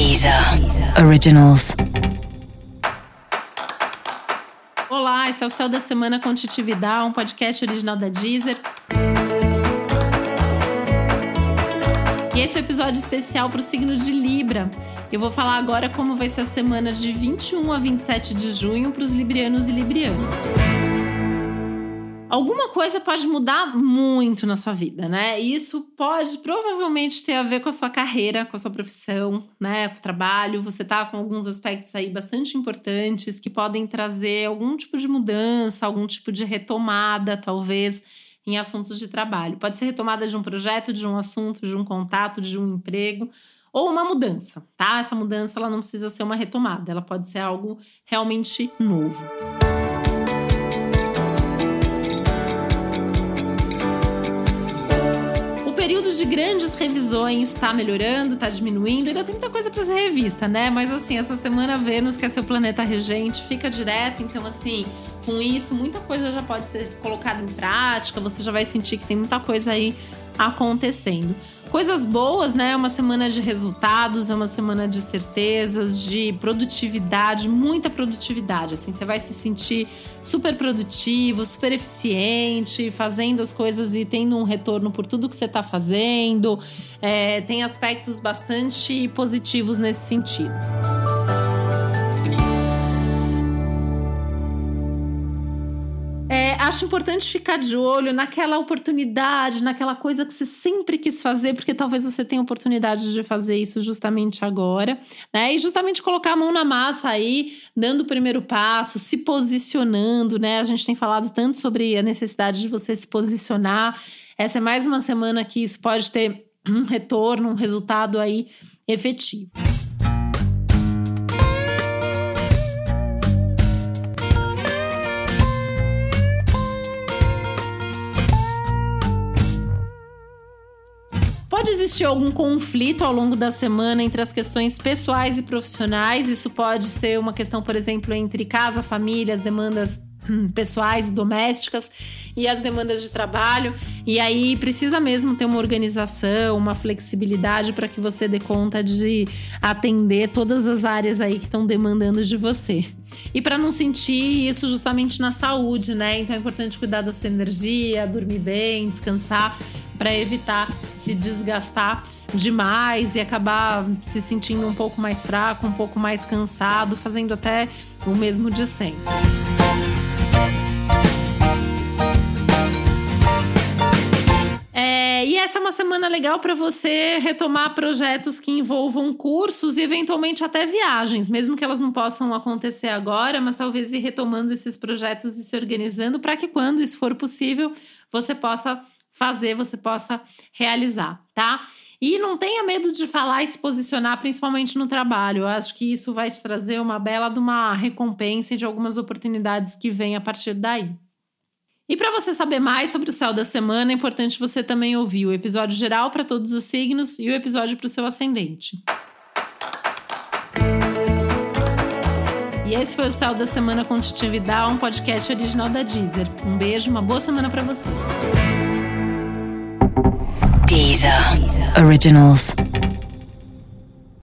Deezer Originals. Olá, esse é o Céu da Semana com Titi Vidal, um podcast original da Deezer. E esse é o um episódio especial para o signo de Libra. Eu vou falar agora como vai ser a semana de 21 a 27 de junho para os librianos e librianas. Alguma coisa pode mudar muito na sua vida, né? E isso pode provavelmente ter a ver com a sua carreira, com a sua profissão, né? Com o trabalho. Você tá com alguns aspectos aí bastante importantes que podem trazer algum tipo de mudança, algum tipo de retomada, talvez, em assuntos de trabalho. Pode ser retomada de um projeto, de um assunto, de um contato, de um emprego ou uma mudança, tá? Essa mudança ela não precisa ser uma retomada, ela pode ser algo realmente novo. Período de grandes revisões está melhorando, está diminuindo, ainda tem muita coisa para ser revista, né? Mas assim, essa semana Vênus, que é seu planeta regente, fica direto, então assim, com isso, muita coisa já pode ser colocada em prática, você já vai sentir que tem muita coisa aí acontecendo. Coisas boas, né? É uma semana de resultados, é uma semana de certezas, de produtividade, muita produtividade. Assim, você vai se sentir super produtivo, super eficiente, fazendo as coisas e tendo um retorno por tudo que você está fazendo. É, tem aspectos bastante positivos nesse sentido. Acho importante ficar de olho naquela oportunidade, naquela coisa que você sempre quis fazer, porque talvez você tenha oportunidade de fazer isso justamente agora, né? E justamente colocar a mão na massa aí, dando o primeiro passo, se posicionando, né? A gente tem falado tanto sobre a necessidade de você se posicionar. Essa é mais uma semana que isso pode ter um retorno, um resultado aí efetivo. Existir algum conflito ao longo da semana entre as questões pessoais e profissionais. Isso pode ser uma questão, por exemplo, entre casa, família, as demandas hum, pessoais e domésticas e as demandas de trabalho. E aí precisa mesmo ter uma organização, uma flexibilidade para que você dê conta de atender todas as áreas aí que estão demandando de você. E para não sentir isso justamente na saúde, né? Então é importante cuidar da sua energia, dormir bem, descansar para evitar se desgastar demais e acabar se sentindo um pouco mais fraco, um pouco mais cansado, fazendo até o mesmo de sempre. É, e essa é uma semana legal para você retomar projetos que envolvam cursos e eventualmente até viagens, mesmo que elas não possam acontecer agora, mas talvez ir retomando esses projetos e se organizando para que quando isso for possível, você possa fazer, você possa realizar, tá? E não tenha medo de falar e se posicionar, principalmente no trabalho. Eu acho que isso vai te trazer uma bela de uma recompensa de algumas oportunidades que vêm a partir daí. E para você saber mais sobre o céu da semana, é importante você também ouvir o episódio geral para todos os signos e o episódio para o seu ascendente. E esse foi o Céu da Semana com Titi Vidal, um podcast original da Deezer. Um beijo, uma boa semana para você. Deezer. Originals.